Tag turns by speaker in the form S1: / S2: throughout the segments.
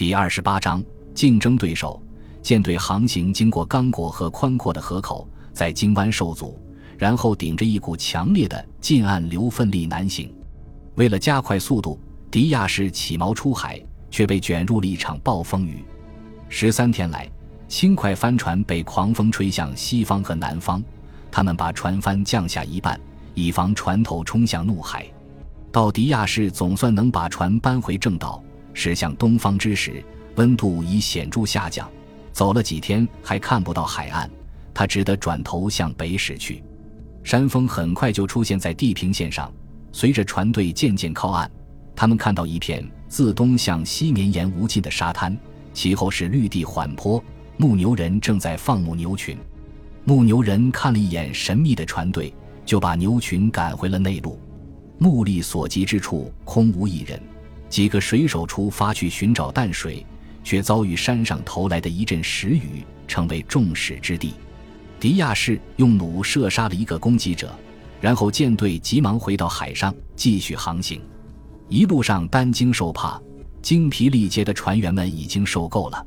S1: 第二十八章竞争对手。舰队航行经过刚果和宽阔的河口，在京湾受阻，然后顶着一股强烈的近岸流奋力南行。为了加快速度，迪亚士起锚出海，却被卷入了一场暴风雨。十三天来，轻快帆船被狂风吹向西方和南方，他们把船帆降下一半，以防船头冲向怒海。到迪亚士总算能把船搬回正道。驶向东方之时，温度已显著下降。走了几天还看不到海岸，他只得转头向北驶去。山峰很快就出现在地平线上。随着船队渐渐靠岸，他们看到一片自东向西绵延无尽的沙滩，其后是绿地缓坡。牧牛人正在放牧牛群。牧牛人看了一眼神秘的船队，就把牛群赶回了内陆。目力所及之处，空无一人。几个水手出发去寻找淡水，却遭遇山上投来的一阵石雨，成为众矢之的。迪亚士用弩射杀了一个攻击者，然后舰队急忙回到海上继续航行。一路上担惊受怕、精疲力竭的船员们已经受够了，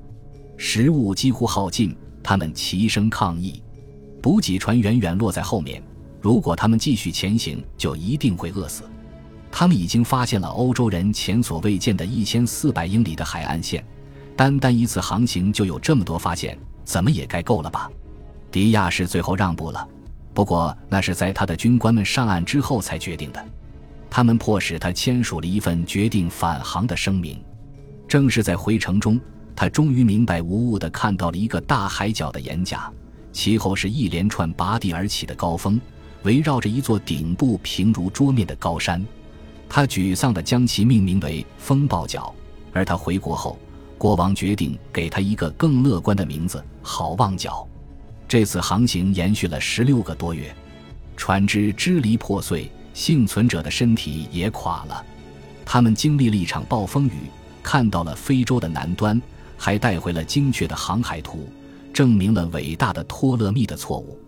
S1: 食物几乎耗尽，他们齐声抗议。补给船远远落在后面，如果他们继续前行，就一定会饿死。他们已经发现了欧洲人前所未见的一千四百英里的海岸线，单单一次航行就有这么多发现，怎么也该够了吧？迪亚士最后让步了，不过那是在他的军官们上岸之后才决定的。他们迫使他签署了一份决定返航的声明。正是在回程中，他终于明白无误地看到了一个大海角的岩甲，其后是一连串拔地而起的高峰，围绕着一座顶部平如桌面的高山。他沮丧地将其命名为“风暴角”，而他回国后，国王决定给他一个更乐观的名字“好望角”。这次航行延续了十六个多月，船只支离破碎，幸存者的身体也垮了。他们经历了一场暴风雨，看到了非洲的南端，还带回了精确的航海图，证明了伟大的托勒密的错误。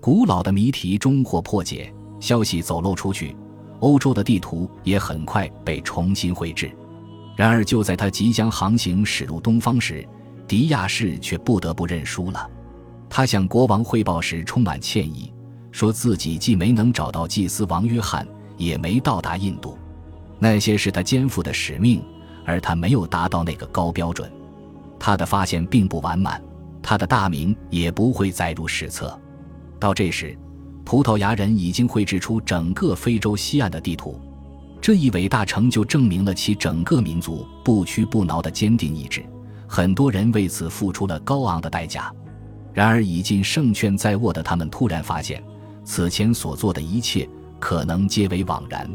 S1: 古老的谜题终获破解，消息走漏出去。欧洲的地图也很快被重新绘制，然而就在他即将航行驶入东方时，迪亚士却不得不认输了。他向国王汇报时充满歉意，说自己既没能找到祭司王约翰，也没到达印度，那些是他肩负的使命，而他没有达到那个高标准。他的发现并不完满，他的大名也不会载入史册。到这时。葡萄牙人已经绘制出整个非洲西岸的地图，这一伟大成就证明了其整个民族不屈不挠的坚定意志。很多人为此付出了高昂的代价。然而，已经胜券在握的他们突然发现，此前所做的一切可能皆为枉然。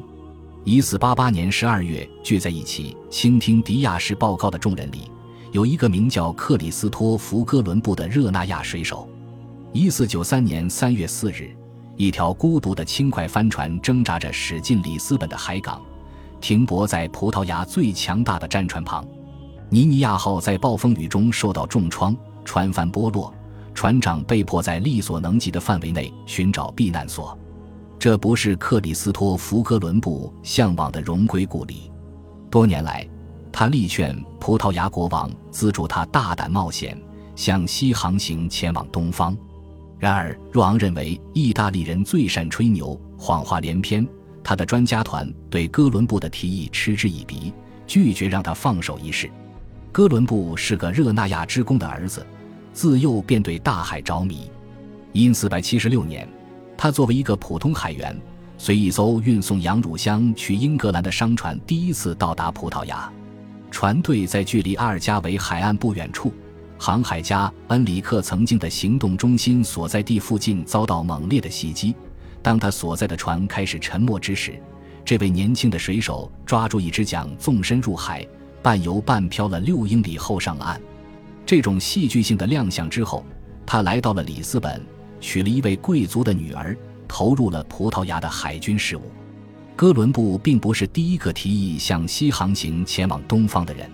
S1: 一四八八年十二月，聚在一起倾听迪亚士报告的众人里，有一个名叫克里斯托弗·哥伦布的热那亚水手。一四九三年三月四日。一条孤独的轻快帆船挣扎着驶进里斯本的海港，停泊在葡萄牙最强大的战船旁。尼尼亚号在暴风雨中受到重创，船帆剥落，船长被迫在力所能及的范围内寻找避难所。这不是克里斯托弗·哥伦布向往的荣归故里。多年来，他力劝葡萄牙国王资助他大胆冒险，向西航行，前往东方。然而，若昂认为意大利人最善吹牛，谎话连篇。他的专家团对哥伦布的提议嗤之以鼻，拒绝让他放手一试。哥伦布是个热那亚之公的儿子，自幼便对大海着迷。因四百七十六年，他作为一个普通海员，随一艘运送羊乳香去英格兰的商船第一次到达葡萄牙。船队在距离阿尔加维海岸不远处。航海家恩里克曾经的行动中心所在地附近遭到猛烈的袭击。当他所在的船开始沉没之时，这位年轻的水手抓住一只桨，纵身入海，半游半漂了六英里后上了岸。这种戏剧性的亮相之后，他来到了里斯本，娶了一位贵族的女儿，投入了葡萄牙的海军事务。哥伦布并不是第一个提议向西航行前往东方的人。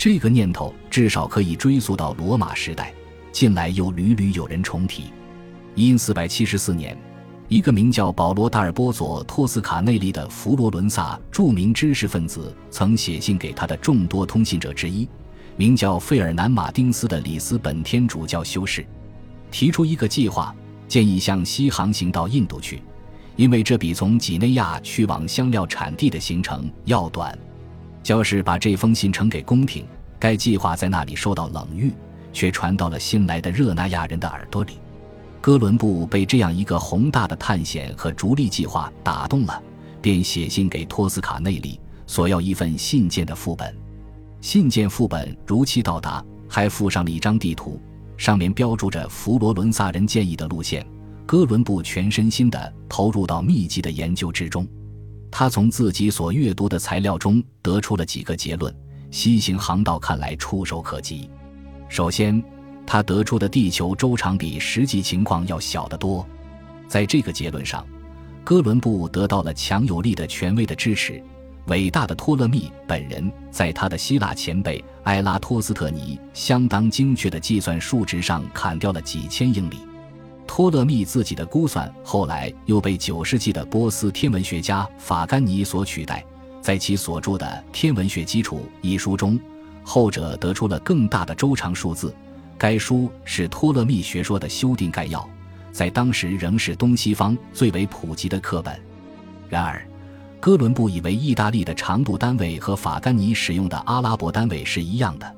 S1: 这个念头至少可以追溯到罗马时代，近来又屡屡有人重提。因四百七十四年，一个名叫保罗·达尔波佐·托斯卡内利的佛罗伦萨著名知识分子曾写信给他的众多通信者之一，名叫费尔南·马丁斯的里斯本天主教修士，提出一个计划，建议向西航行到印度去，因为这比从几内亚去往香料产地的行程要短。教士把这封信呈给宫廷，该计划在那里受到冷遇，却传到了新来的热那亚人的耳朵里。哥伦布被这样一个宏大的探险和逐利计划打动了，便写信给托斯卡内利，索要一份信件的副本。信件副本如期到达，还附上了一张地图，上面标注着佛罗伦萨人建议的路线。哥伦布全身心地投入到密集的研究之中。他从自己所阅读的材料中得出了几个结论：西行航道看来触手可及。首先，他得出的地球周长比实际情况要小得多。在这个结论上，哥伦布得到了强有力的权威的支持。伟大的托勒密本人在他的希腊前辈埃拉托斯特尼相当精确的计算数值上砍掉了几千英里。托勒密自己的估算后来又被九世纪的波斯天文学家法甘尼所取代。在其所著的《天文学基础》一书中，后者得出了更大的周长数字。该书是托勒密学说的修订概要，在当时仍是东西方最为普及的课本。然而。哥伦布以为意大利的长度单位和法甘尼使用的阿拉伯单位是一样的，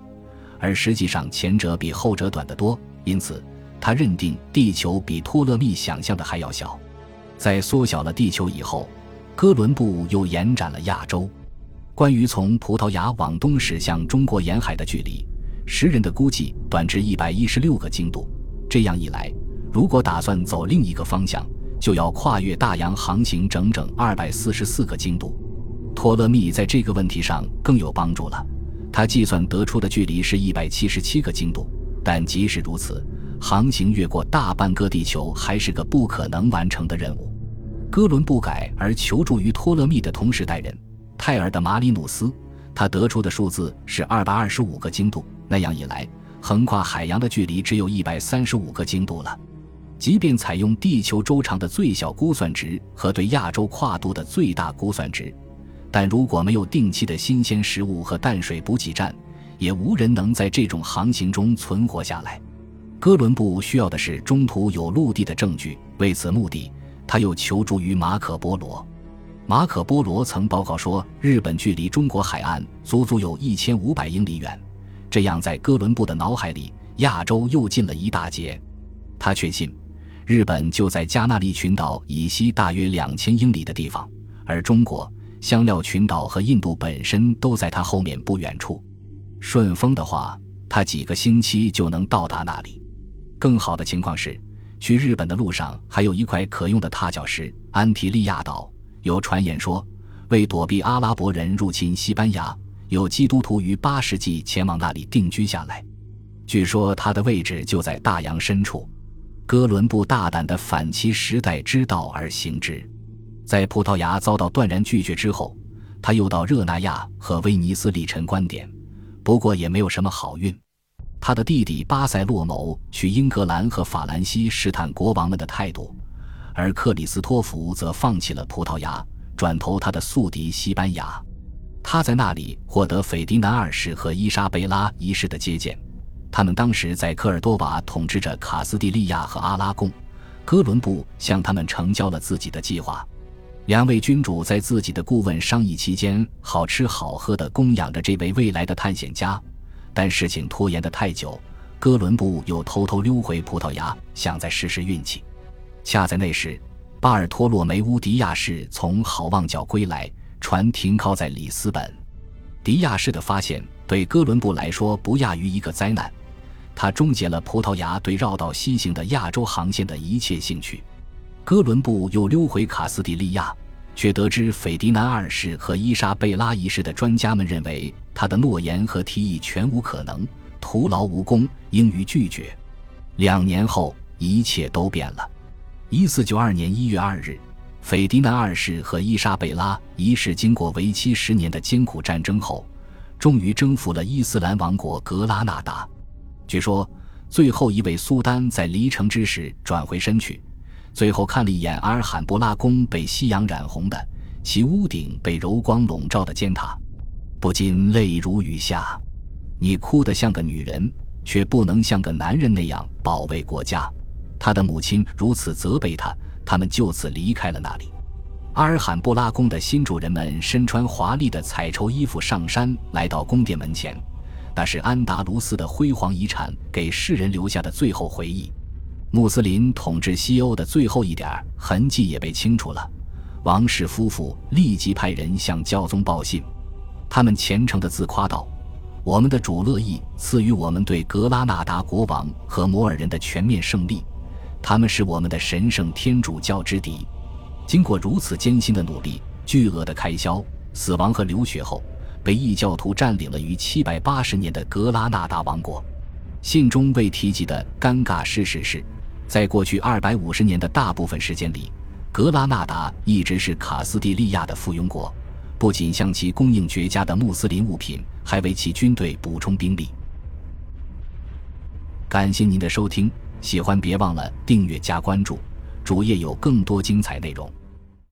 S1: 而实际上前者比后者短得多，因此他认定地球比托勒密想象的还要小。在缩小了地球以后，哥伦布又延展了亚洲。关于从葡萄牙往东驶向中国沿海的距离，时人的估计短至一百一十六个经度。这样一来，如果打算走另一个方向，就要跨越大洋航行整整二百四十四个经度，托勒密在这个问题上更有帮助了。他计算得出的距离是一百七十七个经度，但即使如此，航行越过大半个地球还是个不可能完成的任务。哥伦布改而求助于托勒密的同时代人泰尔的马里努斯，他得出的数字是二百二十五个经度。那样一来，横跨海洋的距离只有一百三十五个经度了。即便采用地球周长的最小估算值和对亚洲跨度的最大估算值，但如果没有定期的新鲜食物和淡水补给站，也无人能在这种航行中存活下来。哥伦布需要的是中途有陆地的证据，为此目的，他又求助于马可·波罗。马可·波罗曾报告说，日本距离中国海岸足足有一千五百英里远，这样在哥伦布的脑海里，亚洲又近了一大截。他确信。日本就在加那利群岛以西大约两千英里的地方，而中国香料群岛和印度本身都在它后面不远处。顺风的话，他几个星期就能到达那里。更好的情况是，去日本的路上还有一块可用的踏脚石——安提利亚岛。有传言说，为躲避阿拉伯人入侵西班牙，有基督徒于八世纪前往那里定居下来。据说它的位置就在大洋深处。哥伦布大胆地反其时代之道而行之，在葡萄牙遭到断然拒绝之后，他又到热那亚和威尼斯力陈观点，不过也没有什么好运。他的弟弟巴塞洛谋去英格兰和法兰西试探国王们的态度，而克里斯托弗则放弃了葡萄牙，转投他的宿敌西班牙。他在那里获得斐迪南二世和伊莎贝拉一世的接见。他们当时在科尔多瓦统治着卡斯蒂利亚和阿拉贡，哥伦布向他们呈交了自己的计划。两位君主在自己的顾问商议期间，好吃好喝地供养着这位未来的探险家。但事情拖延得太久，哥伦布又偷偷溜回葡萄牙，想再试试运气。恰在那时，巴尔托洛梅乌·迪亚士从好望角归来，船停靠在里斯本。迪亚士的发现对哥伦布来说不亚于一个灾难。他终结了葡萄牙对绕道西行的亚洲航线的一切兴趣。哥伦布又溜回卡斯蒂利亚，却得知斐迪南二世和伊莎贝拉一世的专家们认为他的诺言和提议全无可能，徒劳无功，应予拒绝。两年后，一切都变了。一四九二年一月二日，斐迪南二世和伊莎贝拉一世经过为期十年的艰苦战争后，终于征服了伊斯兰王国格拉纳达。据说，最后一位苏丹在离城之时转回身去，最后看了一眼阿尔罕布拉宫被夕阳染红的、其屋顶被柔光笼罩的尖塔，不禁泪如雨下。你哭得像个女人，却不能像个男人那样保卫国家。”他的母亲如此责备他，他们就此离开了那里。阿尔罕布拉宫的新主人们身穿华丽的彩绸衣服上山，来到宫殿门前。那是安达卢斯的辉煌遗产给世人留下的最后回忆。穆斯林统治西欧的最后一点痕迹也被清除了。王室夫妇立即派人向教宗报信，他们虔诚地自夸道：“我们的主乐意赐予我们对格拉纳达国王和摩尔人的全面胜利。”他们是我们的神圣天主教之敌。经过如此艰辛的努力、巨额的开销、死亡和流血后，被异教徒占领了逾七百八十年的格拉纳达王国。信中未提及的尴尬事实是，在过去二百五十年的大部分时间里，格拉纳达一直是卡斯蒂利亚的附庸国，不仅向其供应绝佳的穆斯林物品，还为其军队补充兵力。感谢您的收听。喜欢别忘了订阅加关注，主页有更多精彩内容。